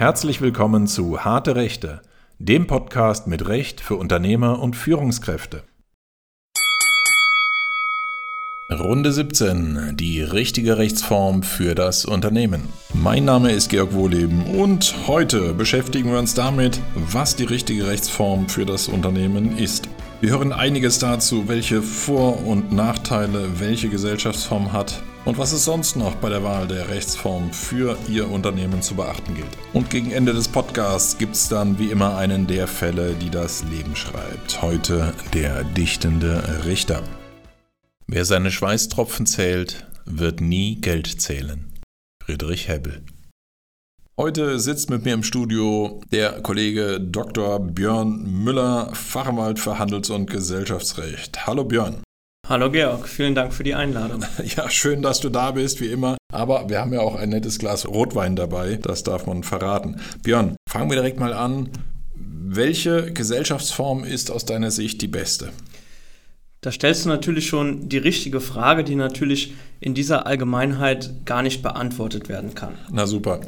Herzlich willkommen zu Harte Rechte, dem Podcast mit Recht für Unternehmer und Führungskräfte. Runde 17. Die richtige Rechtsform für das Unternehmen. Mein Name ist Georg Wohleben und heute beschäftigen wir uns damit, was die richtige Rechtsform für das Unternehmen ist. Wir hören einiges dazu, welche Vor- und Nachteile welche Gesellschaftsform hat und was es sonst noch bei der Wahl der Rechtsform für Ihr Unternehmen zu beachten gilt. Und gegen Ende des Podcasts gibt es dann wie immer einen der Fälle, die das Leben schreibt. Heute der dichtende Richter. Wer seine Schweißtropfen zählt, wird nie Geld zählen. Friedrich Hebbel Heute sitzt mit mir im Studio der Kollege Dr. Björn Müller, Fachanwalt für Handels- und Gesellschaftsrecht. Hallo Björn. Hallo Georg, vielen Dank für die Einladung. Ja, schön, dass du da bist, wie immer. Aber wir haben ja auch ein nettes Glas Rotwein dabei, das darf man verraten. Björn, fangen wir direkt mal an. Welche Gesellschaftsform ist aus deiner Sicht die beste? Da stellst du natürlich schon die richtige Frage, die natürlich in dieser Allgemeinheit gar nicht beantwortet werden kann. Na super.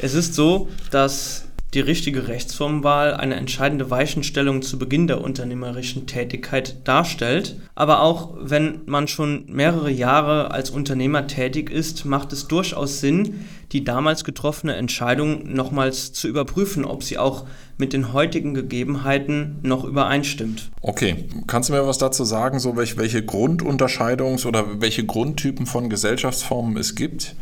Es ist so, dass die richtige Rechtsformwahl eine entscheidende Weichenstellung zu Beginn der unternehmerischen Tätigkeit darstellt. Aber auch wenn man schon mehrere Jahre als Unternehmer tätig ist, macht es durchaus Sinn, die damals getroffene Entscheidung nochmals zu überprüfen, ob sie auch mit den heutigen Gegebenheiten noch übereinstimmt. Okay, kannst du mir was dazu sagen, so welche, welche Grundunterscheidungs- oder welche Grundtypen von Gesellschaftsformen es gibt?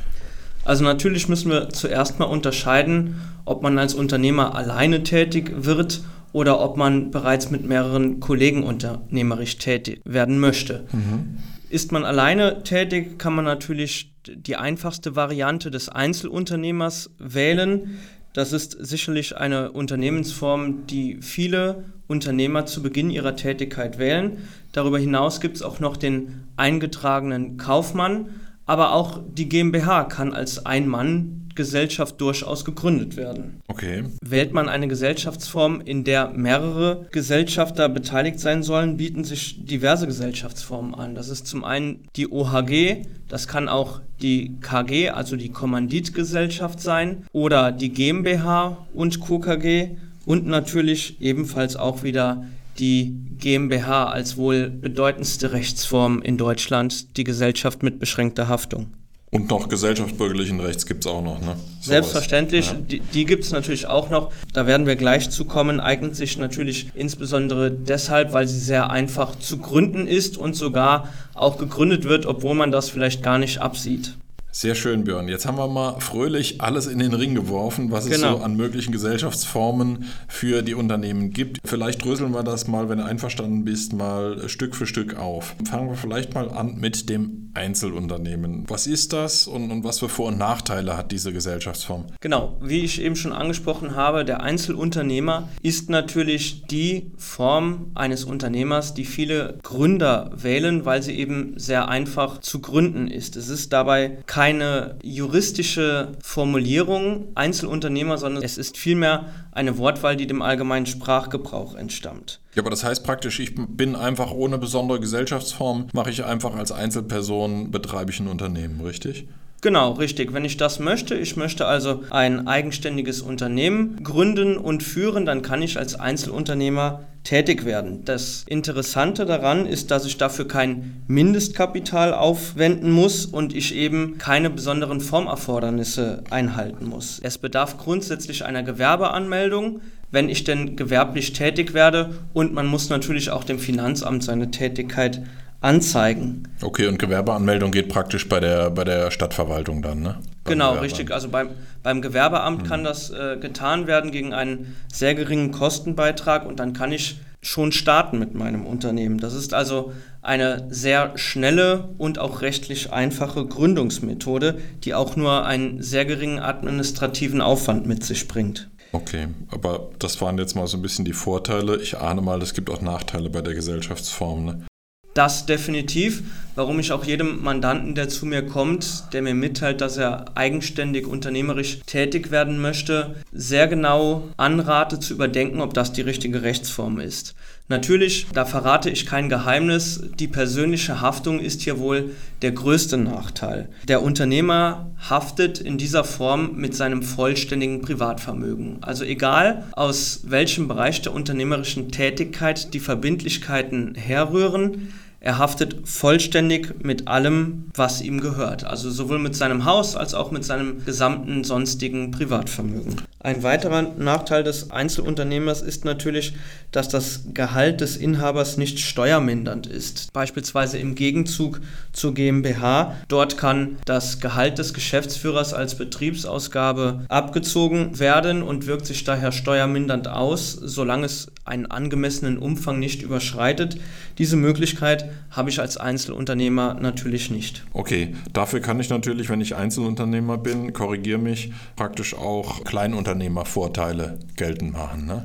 Also natürlich müssen wir zuerst mal unterscheiden, ob man als Unternehmer alleine tätig wird oder ob man bereits mit mehreren Kollegen unternehmerisch tätig werden möchte. Mhm. Ist man alleine tätig, kann man natürlich die einfachste Variante des Einzelunternehmers wählen. Das ist sicherlich eine Unternehmensform, die viele Unternehmer zu Beginn ihrer Tätigkeit wählen. Darüber hinaus gibt es auch noch den eingetragenen Kaufmann aber auch die GmbH kann als Ein-Mann-Gesellschaft durchaus gegründet werden. Okay. Wählt man eine Gesellschaftsform, in der mehrere Gesellschafter beteiligt sein sollen, bieten sich diverse Gesellschaftsformen an. Das ist zum einen die OHG, das kann auch die KG, also die Kommanditgesellschaft sein, oder die GmbH und KKG und natürlich ebenfalls auch wieder die GmbH als wohl bedeutendste Rechtsform in Deutschland, die Gesellschaft mit beschränkter Haftung. Und noch gesellschaftsbürgerlichen Rechts gibt es auch noch, ne? So Selbstverständlich, ja. die, die gibt es natürlich auch noch. Da werden wir gleich zu kommen. Eignet sich natürlich insbesondere deshalb, weil sie sehr einfach zu gründen ist und sogar auch gegründet wird, obwohl man das vielleicht gar nicht absieht. Sehr schön, Björn. Jetzt haben wir mal fröhlich alles in den Ring geworfen, was genau. es so an möglichen Gesellschaftsformen für die Unternehmen gibt. Vielleicht dröseln wir das mal, wenn du einverstanden bist, mal Stück für Stück auf. Fangen wir vielleicht mal an mit dem Einzelunternehmen. Was ist das und, und was für Vor- und Nachteile hat diese Gesellschaftsform? Genau, wie ich eben schon angesprochen habe, der Einzelunternehmer ist natürlich die Form eines Unternehmers, die viele Gründer wählen, weil sie eben sehr einfach zu gründen ist. Es ist dabei kein keine juristische Formulierung Einzelunternehmer, sondern es ist vielmehr eine Wortwahl, die dem allgemeinen Sprachgebrauch entstammt. Ja, aber das heißt praktisch, ich bin einfach ohne besondere Gesellschaftsform, mache ich einfach als Einzelperson, betreibe ich ein Unternehmen, richtig? Genau, richtig. Wenn ich das möchte, ich möchte also ein eigenständiges Unternehmen gründen und führen, dann kann ich als Einzelunternehmer tätig werden. Das Interessante daran ist, dass ich dafür kein Mindestkapital aufwenden muss und ich eben keine besonderen Formerfordernisse einhalten muss. Es bedarf grundsätzlich einer Gewerbeanmeldung, wenn ich denn gewerblich tätig werde und man muss natürlich auch dem Finanzamt seine Tätigkeit anzeigen. Okay, und Gewerbeanmeldung geht praktisch bei der, bei der Stadtverwaltung dann, ne? Beim genau, richtig. Also beim, beim Gewerbeamt hm. kann das äh, getan werden gegen einen sehr geringen Kostenbeitrag und dann kann ich schon starten mit meinem Unternehmen. Das ist also eine sehr schnelle und auch rechtlich einfache Gründungsmethode, die auch nur einen sehr geringen administrativen Aufwand mit sich bringt. Okay, aber das waren jetzt mal so ein bisschen die Vorteile. Ich ahne mal, es gibt auch Nachteile bei der Gesellschaftsform. Ne? Das definitiv. Warum ich auch jedem Mandanten, der zu mir kommt, der mir mitteilt, dass er eigenständig unternehmerisch tätig werden möchte, sehr genau anrate zu überdenken, ob das die richtige Rechtsform ist. Natürlich, da verrate ich kein Geheimnis, die persönliche Haftung ist hier wohl der größte Nachteil. Der Unternehmer haftet in dieser Form mit seinem vollständigen Privatvermögen. Also egal aus welchem Bereich der unternehmerischen Tätigkeit die Verbindlichkeiten herrühren, er haftet vollständig mit allem, was ihm gehört. Also sowohl mit seinem Haus als auch mit seinem gesamten sonstigen Privatvermögen. Ein weiterer Nachteil des Einzelunternehmers ist natürlich, dass das Gehalt des Inhabers nicht steuermindernd ist. Beispielsweise im Gegenzug zur GmbH. Dort kann das Gehalt des Geschäftsführers als Betriebsausgabe abgezogen werden und wirkt sich daher steuermindernd aus, solange es einen angemessenen Umfang nicht überschreitet. Diese Möglichkeit habe ich als Einzelunternehmer natürlich nicht. Okay, dafür kann ich natürlich, wenn ich Einzelunternehmer bin, korrigiere mich, praktisch auch Kleinunternehmervorteile geltend machen. Ne?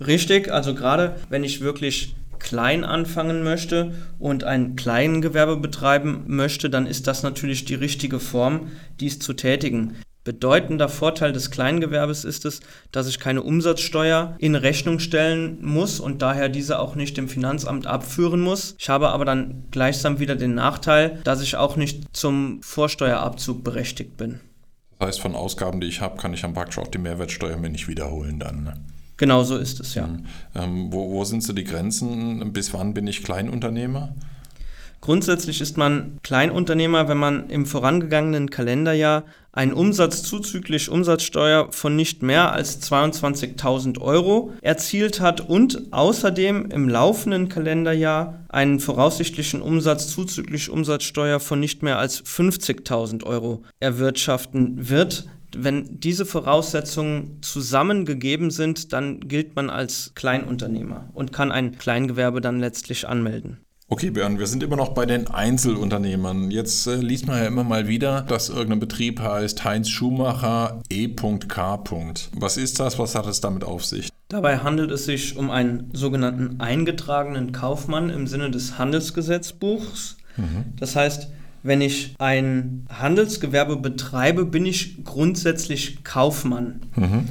Richtig, also gerade wenn ich wirklich klein anfangen möchte und ein Kleingewerbe betreiben möchte, dann ist das natürlich die richtige Form, dies zu tätigen. Bedeutender Vorteil des Kleingewerbes ist es, dass ich keine Umsatzsteuer in Rechnung stellen muss und daher diese auch nicht dem Finanzamt abführen muss. Ich habe aber dann gleichsam wieder den Nachteil, dass ich auch nicht zum Vorsteuerabzug berechtigt bin. Das heißt, von Ausgaben, die ich habe, kann ich dann praktisch auch die Mehrwertsteuer mir nicht wiederholen dann. Ne? Genau so ist es, ja. Mhm. Ähm, wo, wo sind so die Grenzen? Bis wann bin ich Kleinunternehmer? Grundsätzlich ist man Kleinunternehmer, wenn man im vorangegangenen Kalenderjahr einen Umsatz zuzüglich Umsatzsteuer von nicht mehr als 22.000 Euro erzielt hat und außerdem im laufenden Kalenderjahr einen voraussichtlichen Umsatz zuzüglich Umsatzsteuer von nicht mehr als 50.000 Euro erwirtschaften wird. Wenn diese Voraussetzungen zusammengegeben sind, dann gilt man als Kleinunternehmer und kann ein Kleingewerbe dann letztlich anmelden. Okay, Björn, wir sind immer noch bei den Einzelunternehmern. Jetzt äh, liest man ja immer mal wieder, dass irgendein Betrieb heißt Heinz Schumacher E.K. Was ist das? Was hat es damit auf sich? Dabei handelt es sich um einen sogenannten eingetragenen Kaufmann im Sinne des Handelsgesetzbuchs. Mhm. Das heißt, wenn ich ein Handelsgewerbe betreibe, bin ich grundsätzlich Kaufmann. Mhm.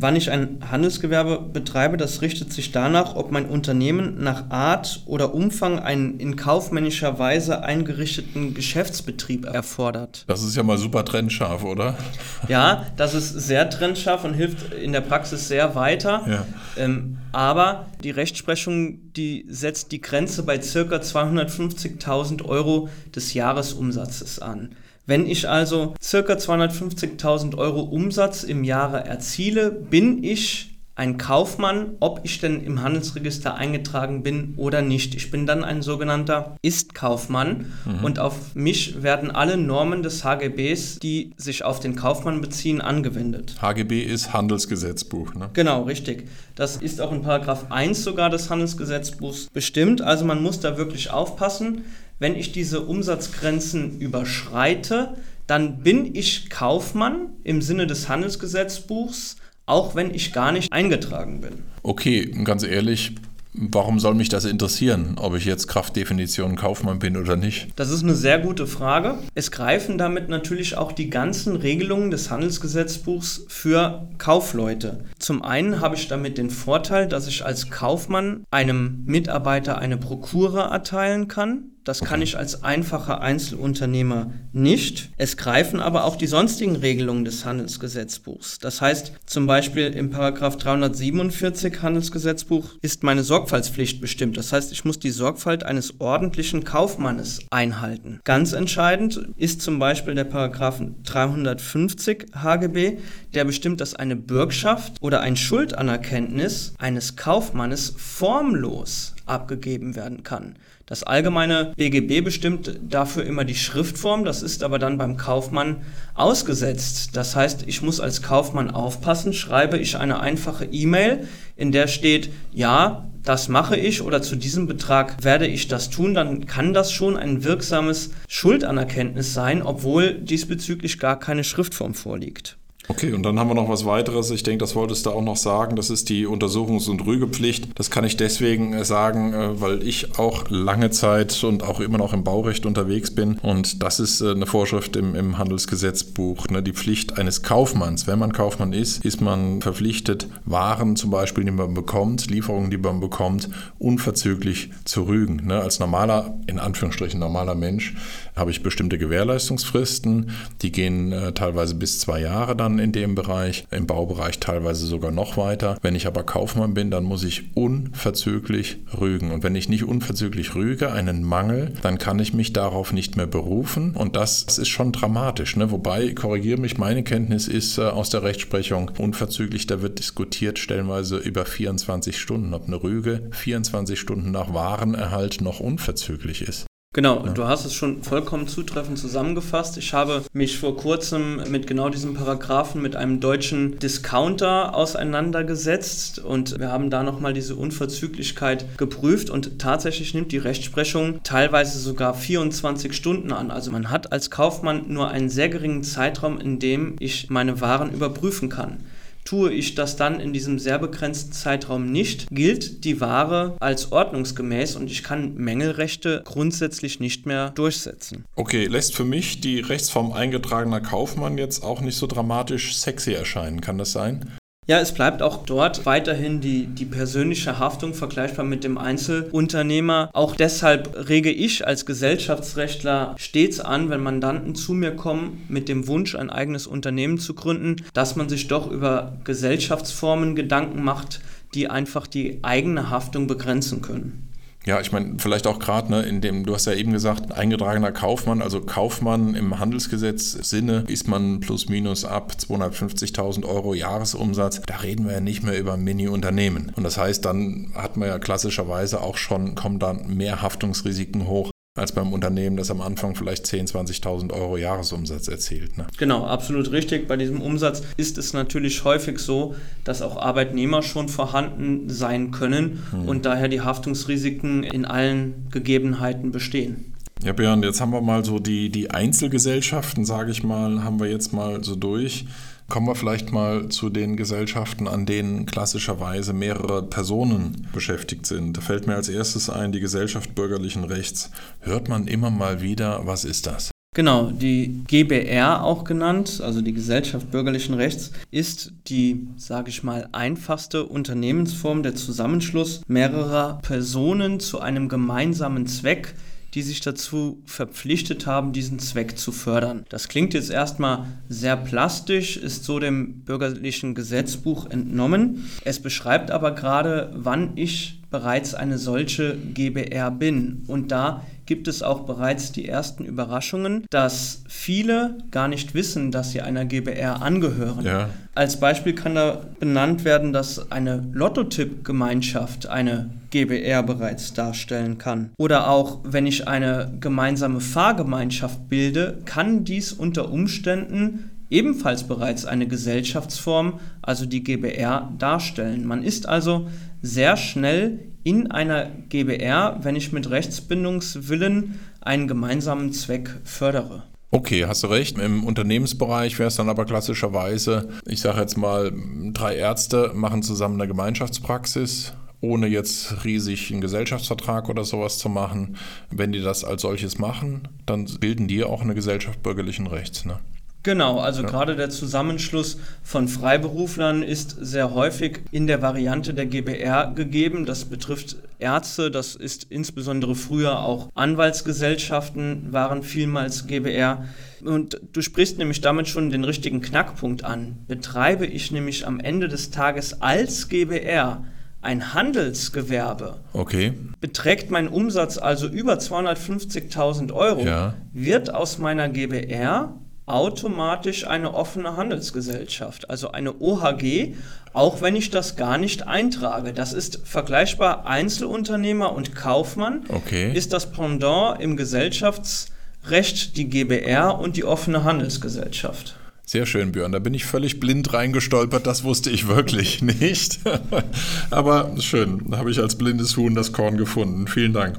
Wann ich ein Handelsgewerbe betreibe, das richtet sich danach, ob mein Unternehmen nach Art oder Umfang einen in kaufmännischer Weise eingerichteten Geschäftsbetrieb erfordert. Das ist ja mal super trennscharf, oder? Ja, das ist sehr trennscharf und hilft in der Praxis sehr weiter. Ja. Ähm, aber die Rechtsprechung, die setzt die Grenze bei ca. 250.000 Euro des Jahresumsatzes an. Wenn ich also ca. 250.000 Euro Umsatz im Jahre erziele, bin ich ein Kaufmann, ob ich denn im Handelsregister eingetragen bin oder nicht. Ich bin dann ein sogenannter Ist-Kaufmann mhm. und auf mich werden alle Normen des HGBs, die sich auf den Kaufmann beziehen, angewendet. HGB ist Handelsgesetzbuch, ne? Genau, richtig. Das ist auch in Paragraph 1 sogar des Handelsgesetzbuchs bestimmt. Also man muss da wirklich aufpassen. Wenn ich diese Umsatzgrenzen überschreite, dann bin ich Kaufmann im Sinne des Handelsgesetzbuchs, auch wenn ich gar nicht eingetragen bin. Okay, ganz ehrlich, Warum soll mich das interessieren, ob ich jetzt Kraftdefinition Kaufmann bin oder nicht? Das ist eine sehr gute Frage. Es greifen damit natürlich auch die ganzen Regelungen des Handelsgesetzbuchs für Kaufleute. Zum einen habe ich damit den Vorteil, dass ich als Kaufmann einem Mitarbeiter eine Prokura erteilen kann. Das kann ich als einfacher Einzelunternehmer nicht. Es greifen aber auch die sonstigen Regelungen des Handelsgesetzbuchs. Das heißt, zum Beispiel im Paragraph 347 Handelsgesetzbuch ist meine Sorgfaltspflicht bestimmt. Das heißt, ich muss die Sorgfalt eines ordentlichen Kaufmannes einhalten. Ganz entscheidend ist zum Beispiel der Paragraph 350 HGB, der bestimmt, dass eine Bürgschaft oder ein Schuldanerkenntnis eines Kaufmannes formlos abgegeben werden kann. Das allgemeine BGB bestimmt dafür immer die Schriftform, das ist aber dann beim Kaufmann ausgesetzt. Das heißt, ich muss als Kaufmann aufpassen, schreibe ich eine einfache E-Mail, in der steht, ja, das mache ich oder zu diesem Betrag werde ich das tun, dann kann das schon ein wirksames Schuldanerkenntnis sein, obwohl diesbezüglich gar keine Schriftform vorliegt. Okay, und dann haben wir noch was weiteres. Ich denke, das wolltest du auch noch sagen. Das ist die Untersuchungs- und Rügepflicht. Das kann ich deswegen äh, sagen, äh, weil ich auch lange Zeit und auch immer noch im Baurecht unterwegs bin. Und das ist äh, eine Vorschrift im, im Handelsgesetzbuch. Ne? Die Pflicht eines Kaufmanns. Wenn man Kaufmann ist, ist man verpflichtet, Waren zum Beispiel, die man bekommt, Lieferungen, die man bekommt, unverzüglich zu rügen. Ne? Als normaler, in Anführungsstrichen normaler Mensch, habe ich bestimmte Gewährleistungsfristen. Die gehen äh, teilweise bis zwei Jahre dann in dem Bereich, im Baubereich teilweise sogar noch weiter. Wenn ich aber Kaufmann bin, dann muss ich unverzüglich rügen. Und wenn ich nicht unverzüglich rüge, einen Mangel, dann kann ich mich darauf nicht mehr berufen. Und das, das ist schon dramatisch. Ne? Wobei, korrigiere mich, meine Kenntnis ist äh, aus der Rechtsprechung unverzüglich, da wird diskutiert stellenweise über 24 Stunden, ob eine Rüge 24 Stunden nach Warenerhalt noch unverzüglich ist. Genau, ja. du hast es schon vollkommen zutreffend zusammengefasst. Ich habe mich vor kurzem mit genau diesem Paragraphen mit einem deutschen Discounter auseinandergesetzt und wir haben da nochmal diese Unverzüglichkeit geprüft und tatsächlich nimmt die Rechtsprechung teilweise sogar 24 Stunden an. Also man hat als Kaufmann nur einen sehr geringen Zeitraum, in dem ich meine Waren überprüfen kann. Tue ich das dann in diesem sehr begrenzten Zeitraum nicht, gilt die Ware als ordnungsgemäß und ich kann Mängelrechte grundsätzlich nicht mehr durchsetzen. Okay, lässt für mich die Rechtsform eingetragener Kaufmann jetzt auch nicht so dramatisch sexy erscheinen, kann das sein? Ja, es bleibt auch dort weiterhin die, die persönliche Haftung vergleichbar mit dem Einzelunternehmer. Auch deshalb rege ich als Gesellschaftsrechtler stets an, wenn Mandanten zu mir kommen mit dem Wunsch, ein eigenes Unternehmen zu gründen, dass man sich doch über Gesellschaftsformen Gedanken macht, die einfach die eigene Haftung begrenzen können. Ja, ich meine, vielleicht auch gerade, ne, in dem, du hast ja eben gesagt, eingetragener Kaufmann, also Kaufmann im Handelsgesetz Sinne ist man plus minus ab 250.000 Euro Jahresumsatz. Da reden wir ja nicht mehr über Mini-Unternehmen. Und das heißt, dann hat man ja klassischerweise auch schon, kommen dann mehr Haftungsrisiken hoch, als beim Unternehmen, das am Anfang vielleicht 10.000, 20.000 Euro Jahresumsatz erzielt. Ne? Genau, absolut richtig. Bei diesem Umsatz ist es natürlich häufig so, dass auch Arbeitnehmer schon vorhanden sein können hm. und daher die Haftungsrisiken in allen Gegebenheiten bestehen. Ja, Björn, jetzt haben wir mal so die, die Einzelgesellschaften, sage ich mal, haben wir jetzt mal so durch. Kommen wir vielleicht mal zu den Gesellschaften, an denen klassischerweise mehrere Personen beschäftigt sind. Da fällt mir als erstes ein, die Gesellschaft bürgerlichen Rechts. Hört man immer mal wieder, was ist das? Genau, die GBR auch genannt, also die Gesellschaft bürgerlichen Rechts, ist die, sage ich mal, einfachste Unternehmensform der Zusammenschluss mehrerer Personen zu einem gemeinsamen Zweck, die sich dazu verpflichtet haben, diesen Zweck zu fördern. Das klingt jetzt erstmal sehr plastisch, ist so dem bürgerlichen Gesetzbuch entnommen. Es beschreibt aber gerade, wann ich bereits eine solche GBR bin. Und da gibt es auch bereits die ersten Überraschungen, dass viele gar nicht wissen, dass sie einer GBR angehören. Ja. Als Beispiel kann da benannt werden, dass eine Lottotipp-Gemeinschaft eine GBR bereits darstellen kann. Oder auch, wenn ich eine gemeinsame Fahrgemeinschaft bilde, kann dies unter Umständen ebenfalls bereits eine Gesellschaftsform, also die GBR, darstellen. Man ist also sehr schnell in einer GBR, wenn ich mit Rechtsbindungswillen einen gemeinsamen Zweck fördere. Okay, hast du recht. Im Unternehmensbereich wäre es dann aber klassischerweise, ich sage jetzt mal, drei Ärzte machen zusammen eine Gemeinschaftspraxis, ohne jetzt riesig einen Gesellschaftsvertrag oder sowas zu machen. Wenn die das als solches machen, dann bilden die auch eine Gesellschaft bürgerlichen Rechts. Ne? Genau, also ja. gerade der Zusammenschluss von Freiberuflern ist sehr häufig in der Variante der GBR gegeben. Das betrifft Ärzte, das ist insbesondere früher auch Anwaltsgesellschaften waren vielmals GBR. Und du sprichst nämlich damit schon den richtigen Knackpunkt an. Betreibe ich nämlich am Ende des Tages als GBR ein Handelsgewerbe, okay. beträgt mein Umsatz also über 250.000 Euro, ja. wird aus meiner GBR automatisch eine offene Handelsgesellschaft, also eine OHG, auch wenn ich das gar nicht eintrage. Das ist vergleichbar Einzelunternehmer und Kaufmann. Okay. Ist das Pendant im Gesellschaftsrecht die GBR und die offene Handelsgesellschaft. Sehr schön, Björn. Da bin ich völlig blind reingestolpert. Das wusste ich wirklich nicht. Aber schön. Da habe ich als blindes Huhn das Korn gefunden. Vielen Dank.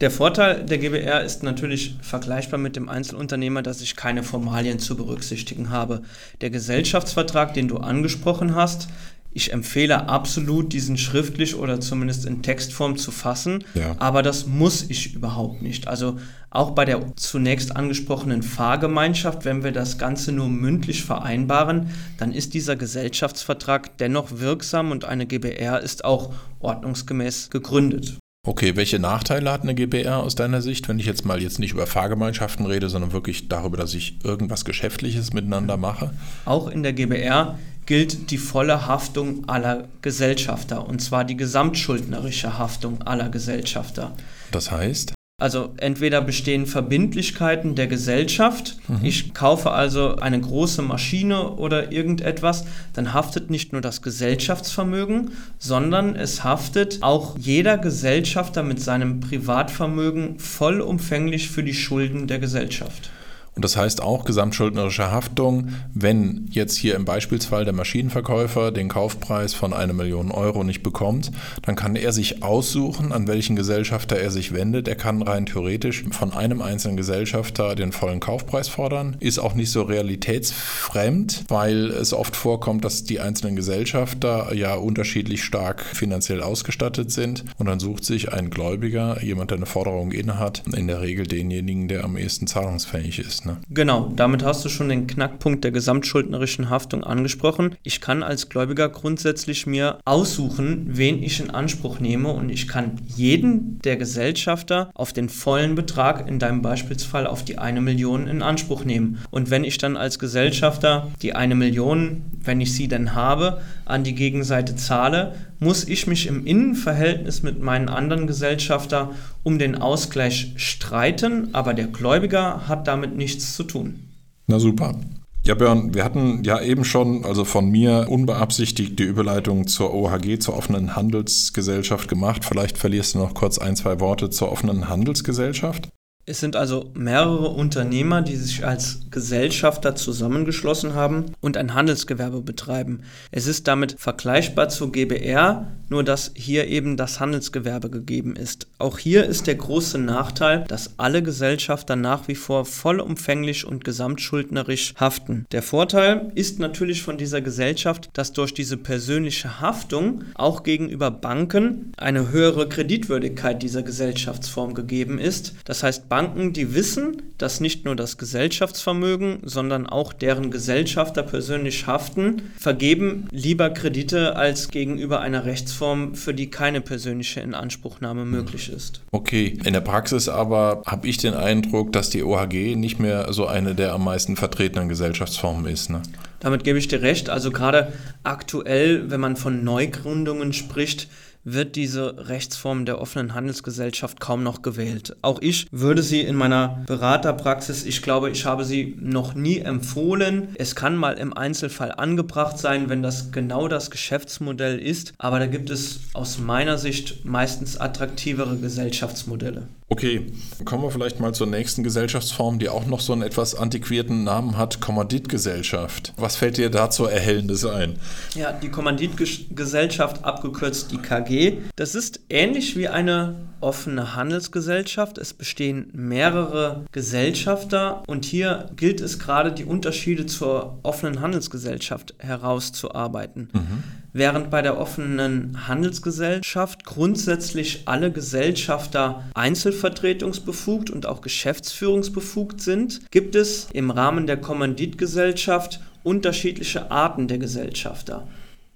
Der Vorteil der GBR ist natürlich vergleichbar mit dem Einzelunternehmer, dass ich keine Formalien zu berücksichtigen habe. Der Gesellschaftsvertrag, den du angesprochen hast, ich empfehle absolut, diesen schriftlich oder zumindest in Textform zu fassen, ja. aber das muss ich überhaupt nicht. Also auch bei der zunächst angesprochenen Fahrgemeinschaft, wenn wir das Ganze nur mündlich vereinbaren, dann ist dieser Gesellschaftsvertrag dennoch wirksam und eine GBR ist auch ordnungsgemäß gegründet. Okay, welche Nachteile hat eine GBR aus deiner Sicht, wenn ich jetzt mal jetzt nicht über Fahrgemeinschaften rede, sondern wirklich darüber, dass ich irgendwas Geschäftliches miteinander mache? Auch in der GBR gilt die volle Haftung aller Gesellschafter, und zwar die gesamtschuldnerische Haftung aller Gesellschafter. Das heißt? Also entweder bestehen Verbindlichkeiten der Gesellschaft, mhm. ich kaufe also eine große Maschine oder irgendetwas, dann haftet nicht nur das Gesellschaftsvermögen, sondern es haftet auch jeder Gesellschafter mit seinem Privatvermögen vollumfänglich für die Schulden der Gesellschaft. Und das heißt auch gesamtschuldnerische Haftung, wenn jetzt hier im Beispielsfall der Maschinenverkäufer den Kaufpreis von einer Million Euro nicht bekommt, dann kann er sich aussuchen, an welchen Gesellschafter er sich wendet. Er kann rein theoretisch von einem einzelnen Gesellschafter den vollen Kaufpreis fordern. Ist auch nicht so realitätsfremd, weil es oft vorkommt, dass die einzelnen Gesellschafter ja unterschiedlich stark finanziell ausgestattet sind. Und dann sucht sich ein Gläubiger, jemand, der eine Forderung innehat, in der Regel denjenigen, der am ehesten zahlungsfähig ist. Ne? Genau, damit hast du schon den Knackpunkt der gesamtschuldnerischen Haftung angesprochen. Ich kann als Gläubiger grundsätzlich mir aussuchen, wen ich in Anspruch nehme und ich kann jeden der Gesellschafter auf den vollen Betrag, in deinem Beispielsfall auf die eine Million in Anspruch nehmen. Und wenn ich dann als Gesellschafter die eine Million, wenn ich sie denn habe, an die Gegenseite zahle, muss ich mich im Innenverhältnis mit meinen anderen Gesellschafter um den Ausgleich streiten, aber der Gläubiger hat damit nichts zu tun. Na super. Ja, Björn, wir hatten ja eben schon, also von mir unbeabsichtigt, die Überleitung zur OHG, zur offenen Handelsgesellschaft gemacht. Vielleicht verlierst du noch kurz ein, zwei Worte zur offenen Handelsgesellschaft. Es sind also mehrere Unternehmer, die sich als Gesellschafter zusammengeschlossen haben und ein Handelsgewerbe betreiben. Es ist damit vergleichbar zur GBR, nur dass hier eben das Handelsgewerbe gegeben ist. Auch hier ist der große Nachteil, dass alle Gesellschafter nach wie vor vollumfänglich und gesamtschuldnerisch haften. Der Vorteil ist natürlich von dieser Gesellschaft, dass durch diese persönliche Haftung auch gegenüber Banken eine höhere Kreditwürdigkeit dieser Gesellschaftsform gegeben ist. Das heißt, Banken, die wissen, dass nicht nur das Gesellschaftsvermögen, sondern auch deren Gesellschafter persönlich haften, vergeben lieber Kredite als gegenüber einer Rechtsform, für die keine persönliche Inanspruchnahme hm. möglich ist. Okay, in der Praxis aber habe ich den Eindruck, dass die OHG nicht mehr so eine der am meisten vertretenen Gesellschaftsformen ist. Ne? Damit gebe ich dir recht. Also gerade aktuell, wenn man von Neugründungen spricht, wird diese Rechtsform der offenen Handelsgesellschaft kaum noch gewählt. Auch ich würde sie in meiner Beraterpraxis, ich glaube, ich habe sie noch nie empfohlen. Es kann mal im Einzelfall angebracht sein, wenn das genau das Geschäftsmodell ist, aber da gibt es aus meiner Sicht meistens attraktivere Gesellschaftsmodelle. Okay, kommen wir vielleicht mal zur nächsten Gesellschaftsform, die auch noch so einen etwas antiquierten Namen hat, Kommanditgesellschaft. Was fällt dir dazu Erhellendes ein? Ja, die Kommanditgesellschaft, abgekürzt die KG, das ist ähnlich wie eine offene Handelsgesellschaft. Es bestehen mehrere Gesellschafter und hier gilt es gerade, die Unterschiede zur offenen Handelsgesellschaft herauszuarbeiten. Mhm. Während bei der offenen Handelsgesellschaft grundsätzlich alle Gesellschafter einzelvertretungsbefugt und auch geschäftsführungsbefugt sind, gibt es im Rahmen der Kommanditgesellschaft unterschiedliche Arten der Gesellschafter.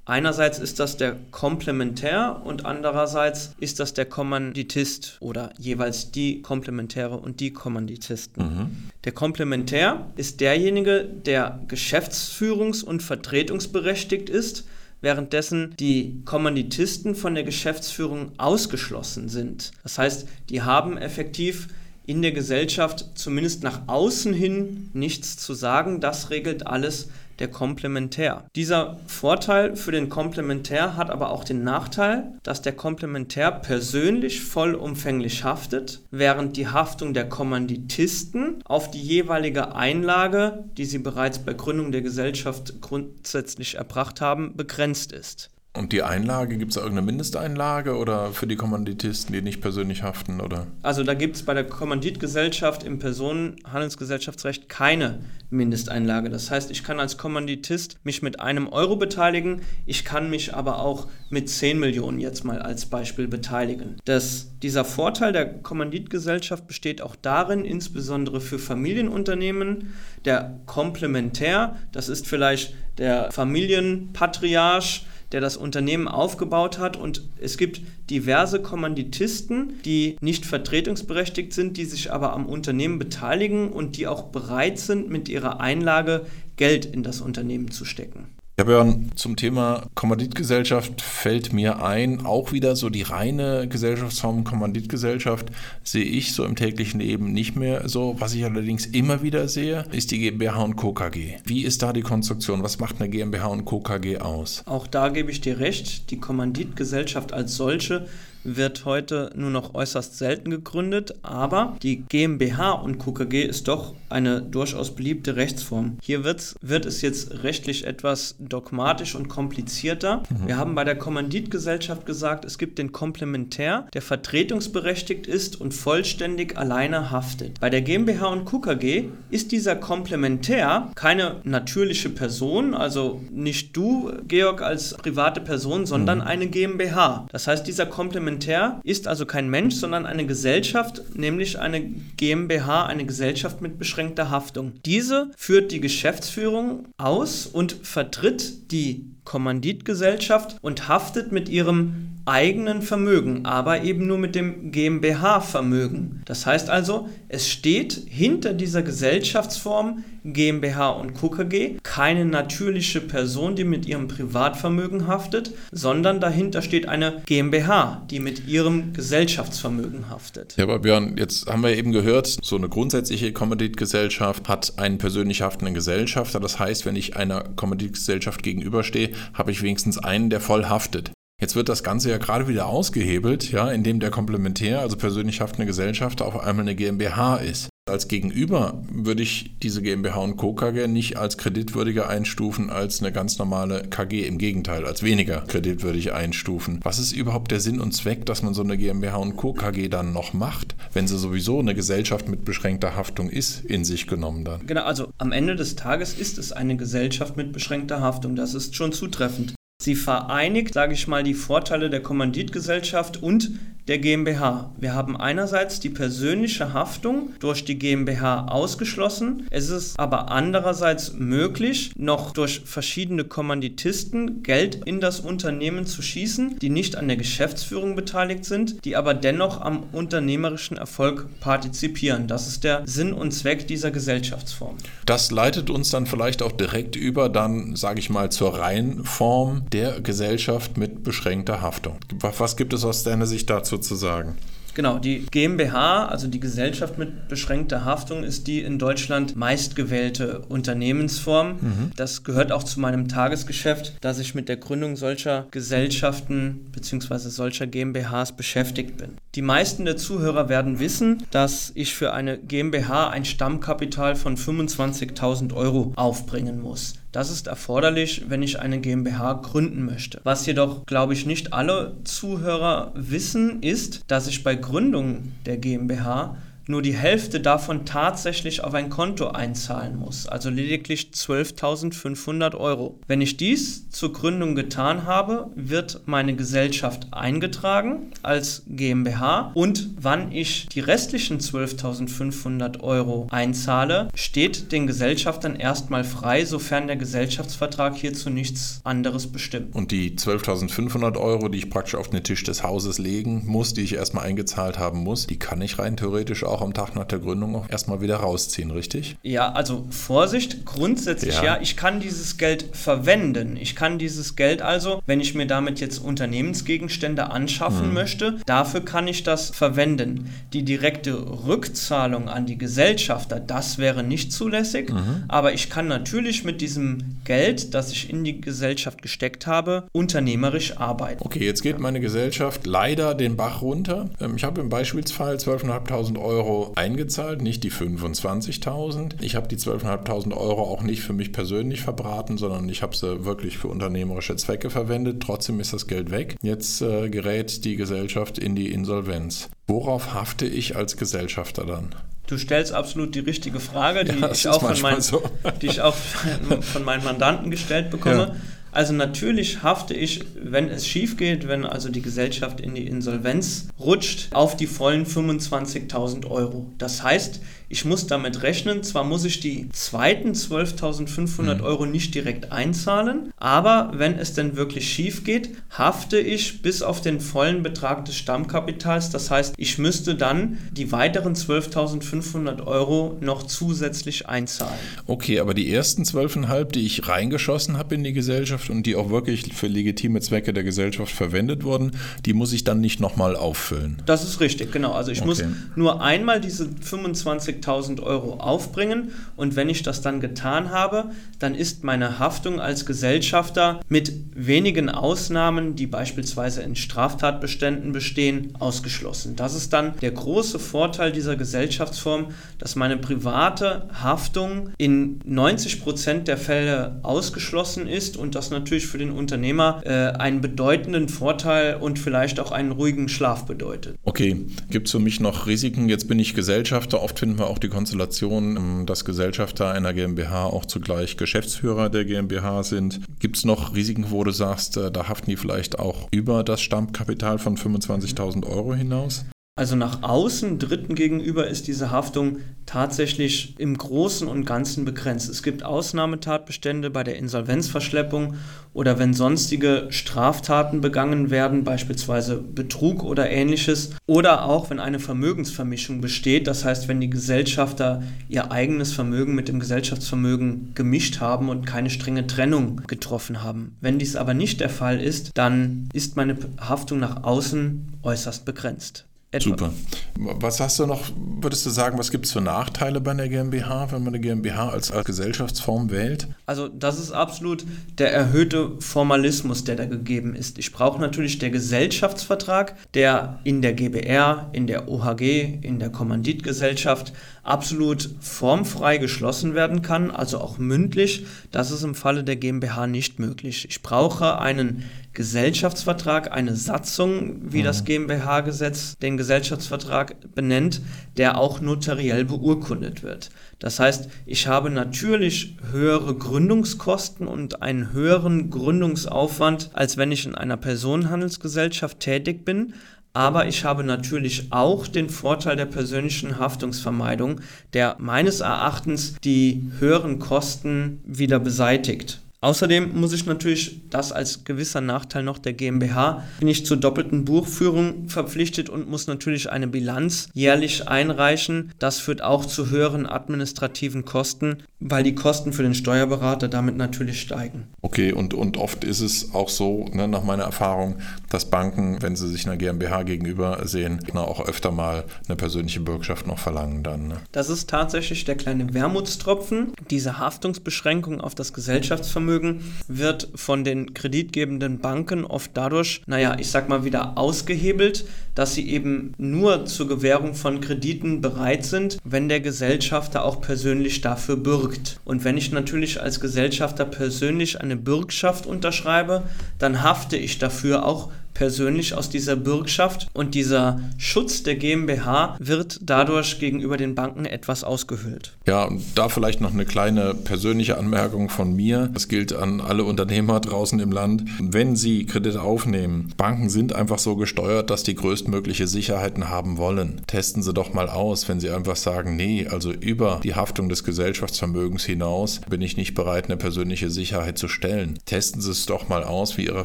Einerseits ist das der Komplementär und andererseits ist das der Kommanditist oder jeweils die Komplementäre und die Kommanditisten. Mhm. Der Komplementär ist derjenige, der geschäftsführungs- und vertretungsberechtigt ist, währenddessen die Kommanditisten von der Geschäftsführung ausgeschlossen sind. Das heißt, die haben effektiv in der Gesellschaft zumindest nach außen hin nichts zu sagen. Das regelt alles der Komplementär. Dieser Vorteil für den Komplementär hat aber auch den Nachteil, dass der Komplementär persönlich vollumfänglich haftet, während die Haftung der Kommanditisten auf die jeweilige Einlage, die sie bereits bei Gründung der Gesellschaft grundsätzlich erbracht haben, begrenzt ist. Und die Einlage, gibt es da irgendeine Mindesteinlage oder für die Kommanditisten, die nicht persönlich haften? Oder? Also da gibt es bei der Kommanditgesellschaft im Personenhandelsgesellschaftsrecht keine Mindesteinlage. Das heißt, ich kann als Kommanditist mich mit einem Euro beteiligen, ich kann mich aber auch mit 10 Millionen jetzt mal als Beispiel beteiligen. Das, dieser Vorteil der Kommanditgesellschaft besteht auch darin, insbesondere für Familienunternehmen, der Komplementär, das ist vielleicht der Familienpatriarch, der das Unternehmen aufgebaut hat. Und es gibt diverse Kommanditisten, die nicht vertretungsberechtigt sind, die sich aber am Unternehmen beteiligen und die auch bereit sind, mit ihrer Einlage Geld in das Unternehmen zu stecken. Ja, Björn, zum Thema Kommanditgesellschaft fällt mir ein, auch wieder so die reine Gesellschaftsform Kommanditgesellschaft sehe ich so im täglichen Leben nicht mehr so. Was ich allerdings immer wieder sehe, ist die GmbH und Co. KG. Wie ist da die Konstruktion? Was macht eine GmbH und Co. KG aus? Auch da gebe ich dir recht. Die Kommanditgesellschaft als solche wird heute nur noch äußerst selten gegründet, aber die GmbH und KKG ist doch eine durchaus beliebte Rechtsform. Hier wird es jetzt rechtlich etwas dogmatisch und komplizierter. Mhm. Wir haben bei der Kommanditgesellschaft gesagt, es gibt den Komplementär, der vertretungsberechtigt ist und vollständig alleine haftet. Bei der GmbH und KKG ist dieser Komplementär keine natürliche Person, also nicht du, Georg, als private Person, sondern mhm. eine GmbH. Das heißt, dieser Komplementär Komplementär ist also kein Mensch, sondern eine Gesellschaft, nämlich eine GmbH, eine Gesellschaft mit beschränkter Haftung. Diese führt die Geschäftsführung aus und vertritt die Kommanditgesellschaft und haftet mit ihrem eigenen Vermögen, aber eben nur mit dem GmbH-Vermögen. Das heißt also, es steht hinter dieser Gesellschaftsform GmbH und KKG keine natürliche Person, die mit ihrem Privatvermögen haftet, sondern dahinter steht eine GmbH, die mit ihrem Gesellschaftsvermögen haftet. Ja, aber Björn, jetzt haben wir eben gehört, so eine grundsätzliche Kommanditgesellschaft hat einen persönlich haftenden Gesellschafter. Das heißt, wenn ich einer Kommanditgesellschaft gegenüberstehe, habe ich wenigstens einen, der voll haftet. Jetzt wird das Ganze ja gerade wieder ausgehebelt, ja, indem der Komplementär, also persönlich haftende Gesellschafter, auf einmal eine GmbH ist. Als Gegenüber würde ich diese GmbH und Co. KG nicht als kreditwürdiger einstufen als eine ganz normale KG. Im Gegenteil, als weniger kreditwürdig einstufen. Was ist überhaupt der Sinn und Zweck, dass man so eine GmbH und Co. KG dann noch macht, wenn sie sowieso eine Gesellschaft mit beschränkter Haftung ist, in sich genommen dann? Genau, also am Ende des Tages ist es eine Gesellschaft mit beschränkter Haftung. Das ist schon zutreffend. Sie vereinigt, sage ich mal, die Vorteile der Kommanditgesellschaft und der GmbH. Wir haben einerseits die persönliche Haftung durch die GmbH ausgeschlossen. Es ist aber andererseits möglich, noch durch verschiedene Kommanditisten Geld in das Unternehmen zu schießen, die nicht an der Geschäftsführung beteiligt sind, die aber dennoch am unternehmerischen Erfolg partizipieren. Das ist der Sinn und Zweck dieser Gesellschaftsform. Das leitet uns dann vielleicht auch direkt über, dann sage ich mal, zur Reihenform der Gesellschaft mit beschränkter Haftung. Was gibt es aus deiner Sicht dazu sozusagen. Genau, die GmbH, also die Gesellschaft mit beschränkter Haftung, ist die in Deutschland meistgewählte Unternehmensform. Mhm. Das gehört auch zu meinem Tagesgeschäft, dass ich mit der Gründung solcher Gesellschaften bzw. solcher GmbHs beschäftigt bin. Die meisten der Zuhörer werden wissen, dass ich für eine GmbH ein Stammkapital von 25.000 Euro aufbringen muss. Das ist erforderlich, wenn ich eine GmbH gründen möchte. Was jedoch, glaube ich, nicht alle Zuhörer wissen, ist, dass ich bei Gründung der GmbH nur die Hälfte davon tatsächlich auf ein Konto einzahlen muss, also lediglich 12.500 Euro. Wenn ich dies zur Gründung getan habe, wird meine Gesellschaft eingetragen als GmbH und wann ich die restlichen 12.500 Euro einzahle, steht den Gesellschaftern erstmal frei, sofern der Gesellschaftsvertrag hierzu nichts anderes bestimmt. Und die 12.500 Euro, die ich praktisch auf den Tisch des Hauses legen muss, die ich erstmal eingezahlt haben muss, die kann ich rein theoretisch auch auch am Tag nach der Gründung auch erstmal wieder rausziehen, richtig? Ja, also Vorsicht, grundsätzlich ja. ja, ich kann dieses Geld verwenden. Ich kann dieses Geld also, wenn ich mir damit jetzt Unternehmensgegenstände anschaffen mhm. möchte, dafür kann ich das verwenden. Die direkte Rückzahlung an die Gesellschafter, das wäre nicht zulässig, mhm. aber ich kann natürlich mit diesem Geld, das ich in die Gesellschaft gesteckt habe, unternehmerisch arbeiten. Okay, jetzt geht meine Gesellschaft leider den Bach runter. Ähm, ich habe im Beispielsfall 12.500 Euro Euro eingezahlt, nicht die 25.000. Ich habe die 12.500 Euro auch nicht für mich persönlich verbraten, sondern ich habe sie wirklich für unternehmerische Zwecke verwendet. Trotzdem ist das Geld weg. Jetzt äh, gerät die Gesellschaft in die Insolvenz. Worauf hafte ich als Gesellschafter dann? Du stellst absolut die richtige Frage, die, ja, ich, auch von meinen, so. die ich auch von meinen Mandanten gestellt bekomme. Ja. Also natürlich hafte ich, wenn es schief geht, wenn also die Gesellschaft in die Insolvenz rutscht, auf die vollen 25.000 Euro. Das heißt, ich muss damit rechnen, zwar muss ich die zweiten 12.500 mhm. Euro nicht direkt einzahlen, aber wenn es denn wirklich schief geht, hafte ich bis auf den vollen Betrag des Stammkapitals. Das heißt, ich müsste dann die weiteren 12.500 Euro noch zusätzlich einzahlen. Okay, aber die ersten 12.500, die ich reingeschossen habe in die Gesellschaft und die auch wirklich für legitime Zwecke der Gesellschaft verwendet wurden, die muss ich dann nicht nochmal auffüllen. Das ist richtig, genau. Also ich okay. muss nur einmal diese 25 50.000 Euro aufbringen und wenn ich das dann getan habe, dann ist meine Haftung als Gesellschafter mit wenigen Ausnahmen, die beispielsweise in Straftatbeständen bestehen, ausgeschlossen. Das ist dann der große Vorteil dieser Gesellschaftsform, dass meine private Haftung in 90 Prozent der Fälle ausgeschlossen ist und das natürlich für den Unternehmer äh, einen bedeutenden Vorteil und vielleicht auch einen ruhigen Schlaf bedeutet. Okay, gibt es für mich noch Risiken? Jetzt bin ich Gesellschafter, oft finden wir auch die Konstellation, ähm, dass Gesellschafter einer GmbH auch zugleich Geschäftsführer der GmbH sind. Gibt es noch Risiken, wo du sagst, äh, da haften die vielleicht auch über das Stammkapital von 25.000 Euro hinaus? Also nach außen Dritten gegenüber ist diese Haftung tatsächlich im Großen und Ganzen begrenzt. Es gibt Ausnahmetatbestände bei der Insolvenzverschleppung oder wenn sonstige Straftaten begangen werden, beispielsweise Betrug oder ähnliches, oder auch wenn eine Vermögensvermischung besteht, das heißt, wenn die Gesellschafter ihr eigenes Vermögen mit dem Gesellschaftsvermögen gemischt haben und keine strenge Trennung getroffen haben. Wenn dies aber nicht der Fall ist, dann ist meine Haftung nach außen äußerst begrenzt. Etwa. Super. Was hast du noch, würdest du sagen, was gibt es für Nachteile bei der GmbH, wenn man eine GmbH als, als Gesellschaftsform wählt? Also das ist absolut der erhöhte Formalismus, der da gegeben ist. Ich brauche natürlich der Gesellschaftsvertrag, der in der GBR, in der OHG, in der Kommanditgesellschaft absolut formfrei geschlossen werden kann, also auch mündlich. Das ist im Falle der GmbH nicht möglich. Ich brauche einen Gesellschaftsvertrag, eine Satzung, wie mhm. das GmbH-Gesetz den Gesellschaftsvertrag benennt, der auch notariell beurkundet wird. Das heißt, ich habe natürlich höhere Gründungskosten und einen höheren Gründungsaufwand, als wenn ich in einer Personenhandelsgesellschaft tätig bin, aber ich habe natürlich auch den Vorteil der persönlichen Haftungsvermeidung, der meines Erachtens die höheren Kosten wieder beseitigt. Außerdem muss ich natürlich das als gewisser Nachteil noch der GmbH, bin ich zur doppelten Buchführung verpflichtet und muss natürlich eine Bilanz jährlich einreichen. Das führt auch zu höheren administrativen Kosten, weil die Kosten für den Steuerberater damit natürlich steigen. Okay, und, und oft ist es auch so, ne, nach meiner Erfahrung, dass Banken, wenn sie sich einer GmbH gegenüber sehen, auch öfter mal eine persönliche Bürgschaft noch verlangen dann. Ne? Das ist tatsächlich der kleine Wermutstropfen. Diese Haftungsbeschränkung auf das Gesellschaftsvermögen Vermögen wird von den kreditgebenden Banken oft dadurch, naja, ich sag mal wieder ausgehebelt, dass sie eben nur zur Gewährung von Krediten bereit sind, wenn der Gesellschafter auch persönlich dafür bürgt. Und wenn ich natürlich als Gesellschafter persönlich eine Bürgschaft unterschreibe, dann hafte ich dafür auch persönlich aus dieser Bürgschaft und dieser Schutz der GmbH wird dadurch gegenüber den Banken etwas ausgehöhlt. Ja, und da vielleicht noch eine kleine persönliche Anmerkung von mir. Das gilt an alle Unternehmer draußen im Land. Wenn Sie Kredite aufnehmen, Banken sind einfach so gesteuert, dass die größtmögliche Sicherheiten haben wollen. Testen Sie doch mal aus, wenn Sie einfach sagen, nee, also über die Haftung des Gesellschaftsvermögens hinaus bin ich nicht bereit, eine persönliche Sicherheit zu stellen. Testen Sie es doch mal aus, wie Ihre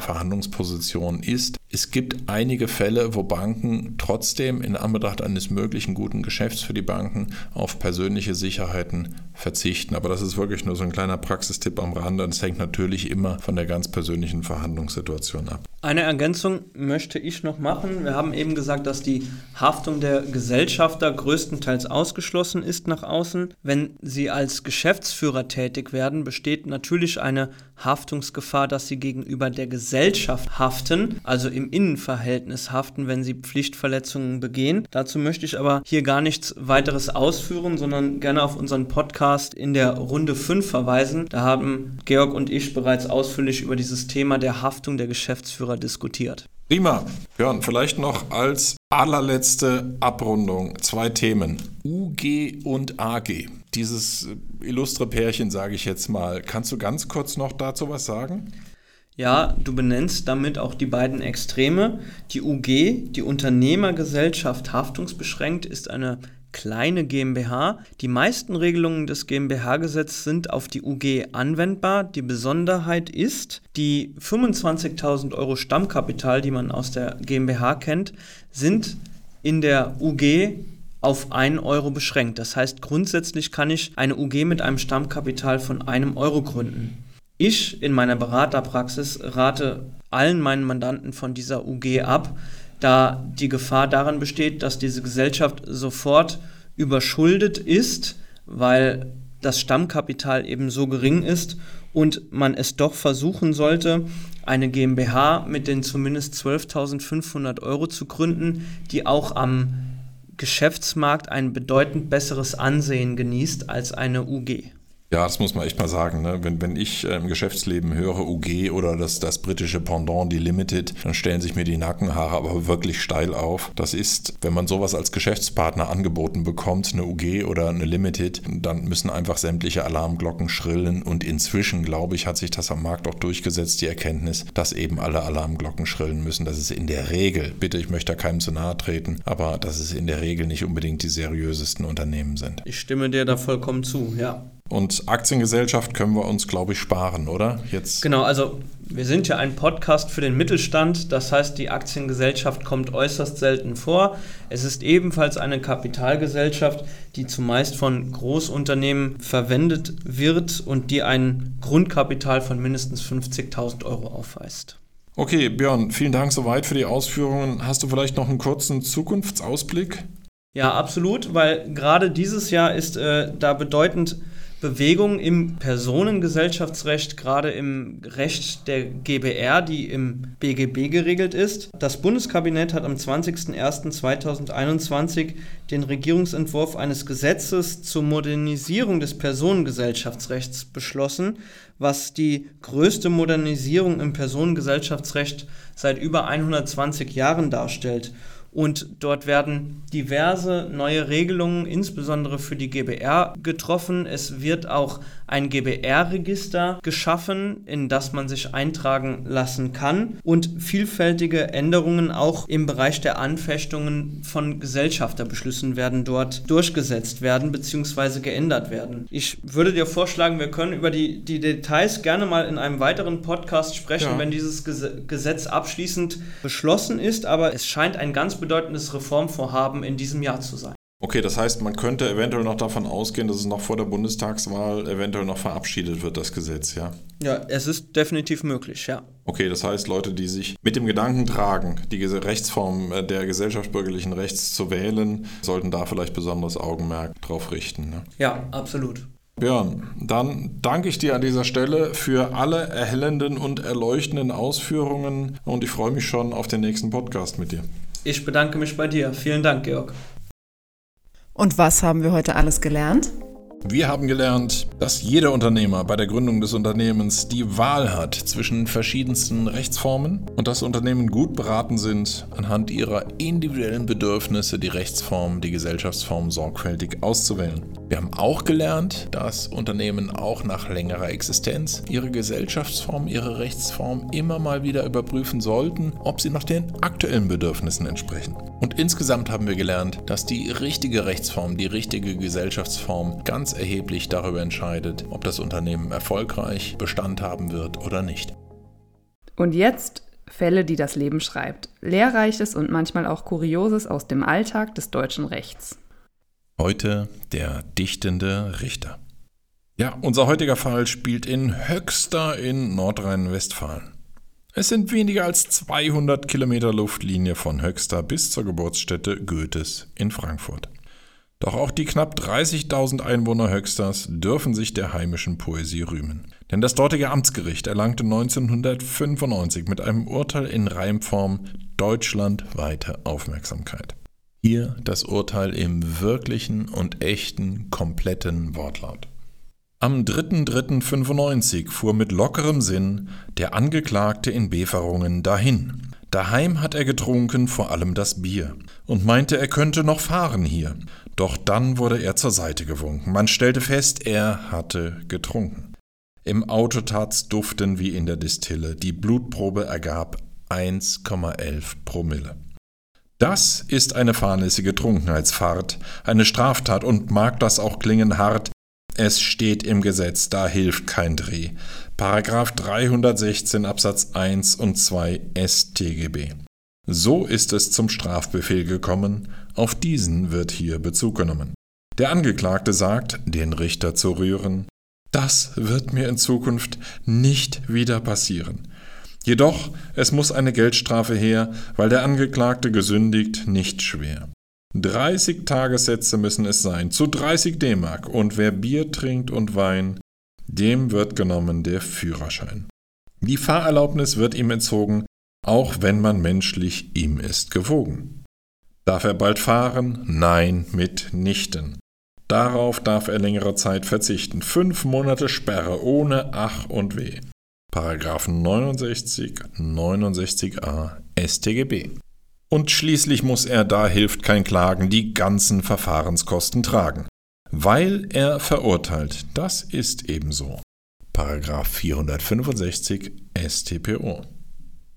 Verhandlungsposition ist. Es gibt einige Fälle, wo Banken trotzdem in Anbetracht eines möglichen guten Geschäfts für die Banken auf persönliche Sicherheiten verzichten. Aber das ist wirklich nur so ein kleiner Praxistipp am Rande. Das hängt natürlich immer von der ganz persönlichen Verhandlungssituation ab. Eine Ergänzung möchte ich noch machen. Wir haben eben gesagt, dass die Haftung der Gesellschafter größtenteils ausgeschlossen ist nach außen. Wenn sie als Geschäftsführer tätig werden, besteht natürlich eine Haftungsgefahr, dass sie gegenüber der Gesellschaft haften, also im Innenverhältnis haften, wenn sie Pflichtverletzungen begehen. Dazu möchte ich aber hier gar nichts weiteres ausführen, sondern gerne auf unseren Podcast in der Runde 5 verweisen. Da haben Georg und ich bereits ausführlich über dieses Thema der Haftung der Geschäftsführer diskutiert. Prima. Björn, vielleicht noch als allerletzte Abrundung zwei Themen. UG und AG. Dieses illustre Pärchen, sage ich jetzt mal. Kannst du ganz kurz noch dazu was sagen? Ja, du benennst damit auch die beiden Extreme. Die UG, die Unternehmergesellschaft haftungsbeschränkt, ist eine kleine GmbH. Die meisten Regelungen des GmbH-Gesetzes sind auf die UG anwendbar. Die Besonderheit ist, die 25.000 Euro Stammkapital, die man aus der GmbH kennt, sind in der UG auf 1 Euro beschränkt. Das heißt, grundsätzlich kann ich eine UG mit einem Stammkapital von einem Euro gründen. Ich in meiner Beraterpraxis rate allen meinen Mandanten von dieser UG ab, da die Gefahr daran besteht, dass diese Gesellschaft sofort überschuldet ist, weil das Stammkapital eben so gering ist und man es doch versuchen sollte, eine GmbH mit den zumindest 12.500 Euro zu gründen, die auch am Geschäftsmarkt ein bedeutend besseres Ansehen genießt als eine UG. Ja, das muss man echt mal sagen. Ne? Wenn, wenn ich äh, im Geschäftsleben höre UG oder das, das britische Pendant, die Limited, dann stellen sich mir die Nackenhaare aber wirklich steil auf. Das ist, wenn man sowas als Geschäftspartner angeboten bekommt, eine UG oder eine Limited, dann müssen einfach sämtliche Alarmglocken schrillen. Und inzwischen, glaube ich, hat sich das am Markt auch durchgesetzt, die Erkenntnis, dass eben alle Alarmglocken schrillen müssen. Das ist in der Regel, bitte, ich möchte da keinem zu nahe treten, aber dass es in der Regel nicht unbedingt die seriösesten Unternehmen sind. Ich stimme dir da vollkommen zu, ja. Und Aktiengesellschaft können wir uns, glaube ich, sparen, oder? Jetzt. Genau, also wir sind ja ein Podcast für den Mittelstand. Das heißt, die Aktiengesellschaft kommt äußerst selten vor. Es ist ebenfalls eine Kapitalgesellschaft, die zumeist von Großunternehmen verwendet wird und die ein Grundkapital von mindestens 50.000 Euro aufweist. Okay, Björn, vielen Dank soweit für die Ausführungen. Hast du vielleicht noch einen kurzen Zukunftsausblick? Ja, absolut, weil gerade dieses Jahr ist äh, da bedeutend Bewegung im Personengesellschaftsrecht, gerade im Recht der GBR, die im BGB geregelt ist. Das Bundeskabinett hat am 20.01.2021 den Regierungsentwurf eines Gesetzes zur Modernisierung des Personengesellschaftsrechts beschlossen, was die größte Modernisierung im Personengesellschaftsrecht seit über 120 Jahren darstellt. Und dort werden diverse neue Regelungen, insbesondere für die GBR, getroffen. Es wird auch ein GBR-Register geschaffen, in das man sich eintragen lassen kann und vielfältige Änderungen auch im Bereich der Anfechtungen von Gesellschafterbeschlüssen werden dort durchgesetzt werden bzw. geändert werden. Ich würde dir vorschlagen, wir können über die, die Details gerne mal in einem weiteren Podcast sprechen, ja. wenn dieses Gesetz abschließend beschlossen ist, aber es scheint ein ganz bedeutendes Reformvorhaben in diesem Jahr zu sein. Okay, das heißt, man könnte eventuell noch davon ausgehen, dass es noch vor der Bundestagswahl eventuell noch verabschiedet wird, das Gesetz, ja? Ja, es ist definitiv möglich, ja. Okay, das heißt, Leute, die sich mit dem Gedanken tragen, die Rechtsform äh, der gesellschaftsbürgerlichen Rechts zu wählen, sollten da vielleicht besonderes Augenmerk drauf richten. Ne? Ja, absolut. Björn, dann danke ich dir an dieser Stelle für alle erhellenden und erleuchtenden Ausführungen und ich freue mich schon auf den nächsten Podcast mit dir. Ich bedanke mich bei dir. Vielen Dank, Georg. Und was haben wir heute alles gelernt? Wir haben gelernt, dass jeder Unternehmer bei der Gründung des Unternehmens die Wahl hat zwischen verschiedensten Rechtsformen und dass Unternehmen gut beraten sind, anhand ihrer individuellen Bedürfnisse die Rechtsform, die Gesellschaftsform sorgfältig auszuwählen. Wir haben auch gelernt, dass Unternehmen auch nach längerer Existenz ihre Gesellschaftsform, ihre Rechtsform immer mal wieder überprüfen sollten, ob sie nach den aktuellen Bedürfnissen entsprechen. Und insgesamt haben wir gelernt, dass die richtige Rechtsform, die richtige Gesellschaftsform ganz erheblich darüber entscheidet, ob das Unternehmen erfolgreich Bestand haben wird oder nicht. Und jetzt Fälle, die das Leben schreibt. Lehrreiches und manchmal auch Kurioses aus dem Alltag des deutschen Rechts. Heute der dichtende Richter. Ja, unser heutiger Fall spielt in Höxter in Nordrhein-Westfalen. Es sind weniger als 200 Kilometer Luftlinie von Höxter bis zur Geburtsstätte Goethes in Frankfurt. Doch auch die knapp 30.000 Einwohner Höxters dürfen sich der heimischen Poesie rühmen. Denn das dortige Amtsgericht erlangte 1995 mit einem Urteil in Reimform deutschlandweite Aufmerksamkeit. Hier das Urteil im wirklichen und echten, kompletten Wortlaut. Am 3.3.95 fuhr mit lockerem Sinn der Angeklagte in Beverungen dahin. Daheim hat er getrunken, vor allem das Bier, und meinte, er könnte noch fahren hier. Doch dann wurde er zur Seite gewunken. Man stellte fest, er hatte getrunken. Im Auto tat's duften wie in der Distille. Die Blutprobe ergab 1,11 Promille. Das ist eine fahrlässige Trunkenheitsfahrt, eine Straftat und mag das auch klingen hart, es steht im Gesetz, da hilft kein Dreh. Paragraph 316 Absatz 1 und 2 StGB. So ist es zum Strafbefehl gekommen, auf diesen wird hier Bezug genommen. Der Angeklagte sagt, den Richter zu rühren, das wird mir in Zukunft nicht wieder passieren. Jedoch, es muss eine Geldstrafe her, weil der Angeklagte gesündigt nicht schwer. 30 Tagessätze müssen es sein, zu 30 D-Mark, und wer Bier trinkt und Wein, dem wird genommen der Führerschein. Die Fahrerlaubnis wird ihm entzogen, auch wenn man menschlich ihm ist gewogen. Darf er bald fahren? Nein, mitnichten. Darauf darf er längere Zeit verzichten. Fünf Monate Sperre ohne Ach und Weh. Paragraphen 69, 69a StGB. Und schließlich muss er, da hilft kein Klagen, die ganzen Verfahrenskosten tragen. Weil er verurteilt, das ist ebenso. Paragraph 465 StPO.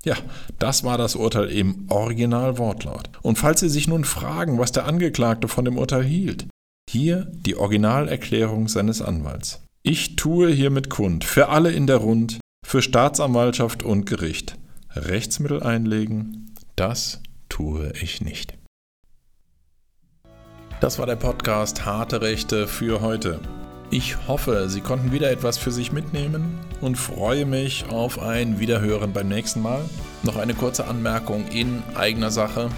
Ja, das war das Urteil im Originalwortlaut. Und falls Sie sich nun fragen, was der Angeklagte von dem Urteil hielt, hier die Originalerklärung seines Anwalts. Ich tue hiermit kund, für alle in der Rund, für Staatsanwaltschaft und Gericht. Rechtsmittel einlegen, das tue ich nicht. Das war der Podcast Harte Rechte für heute. Ich hoffe, Sie konnten wieder etwas für sich mitnehmen und freue mich auf ein Wiederhören beim nächsten Mal. Noch eine kurze Anmerkung in eigener Sache.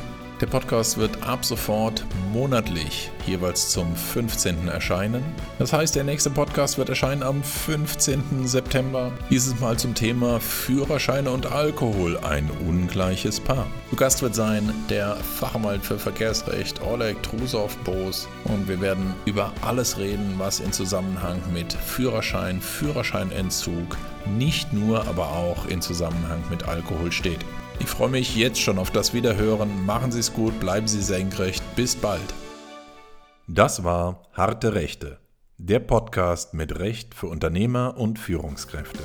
Der Podcast wird ab sofort monatlich jeweils zum 15. erscheinen. Das heißt, der nächste Podcast wird erscheinen am 15. September. Dieses Mal zum Thema Führerscheine und Alkohol, ein ungleiches Paar. Zu Gast wird sein der Fachanwalt für Verkehrsrecht Oleg Trusow-Boos und wir werden über alles reden, was in Zusammenhang mit Führerschein, Führerscheinentzug, nicht nur, aber auch in Zusammenhang mit Alkohol steht. Ich freue mich jetzt schon auf das Wiederhören. Machen Sie es gut, bleiben Sie senkrecht. Bis bald. Das war Harte Rechte, der Podcast mit Recht für Unternehmer und Führungskräfte.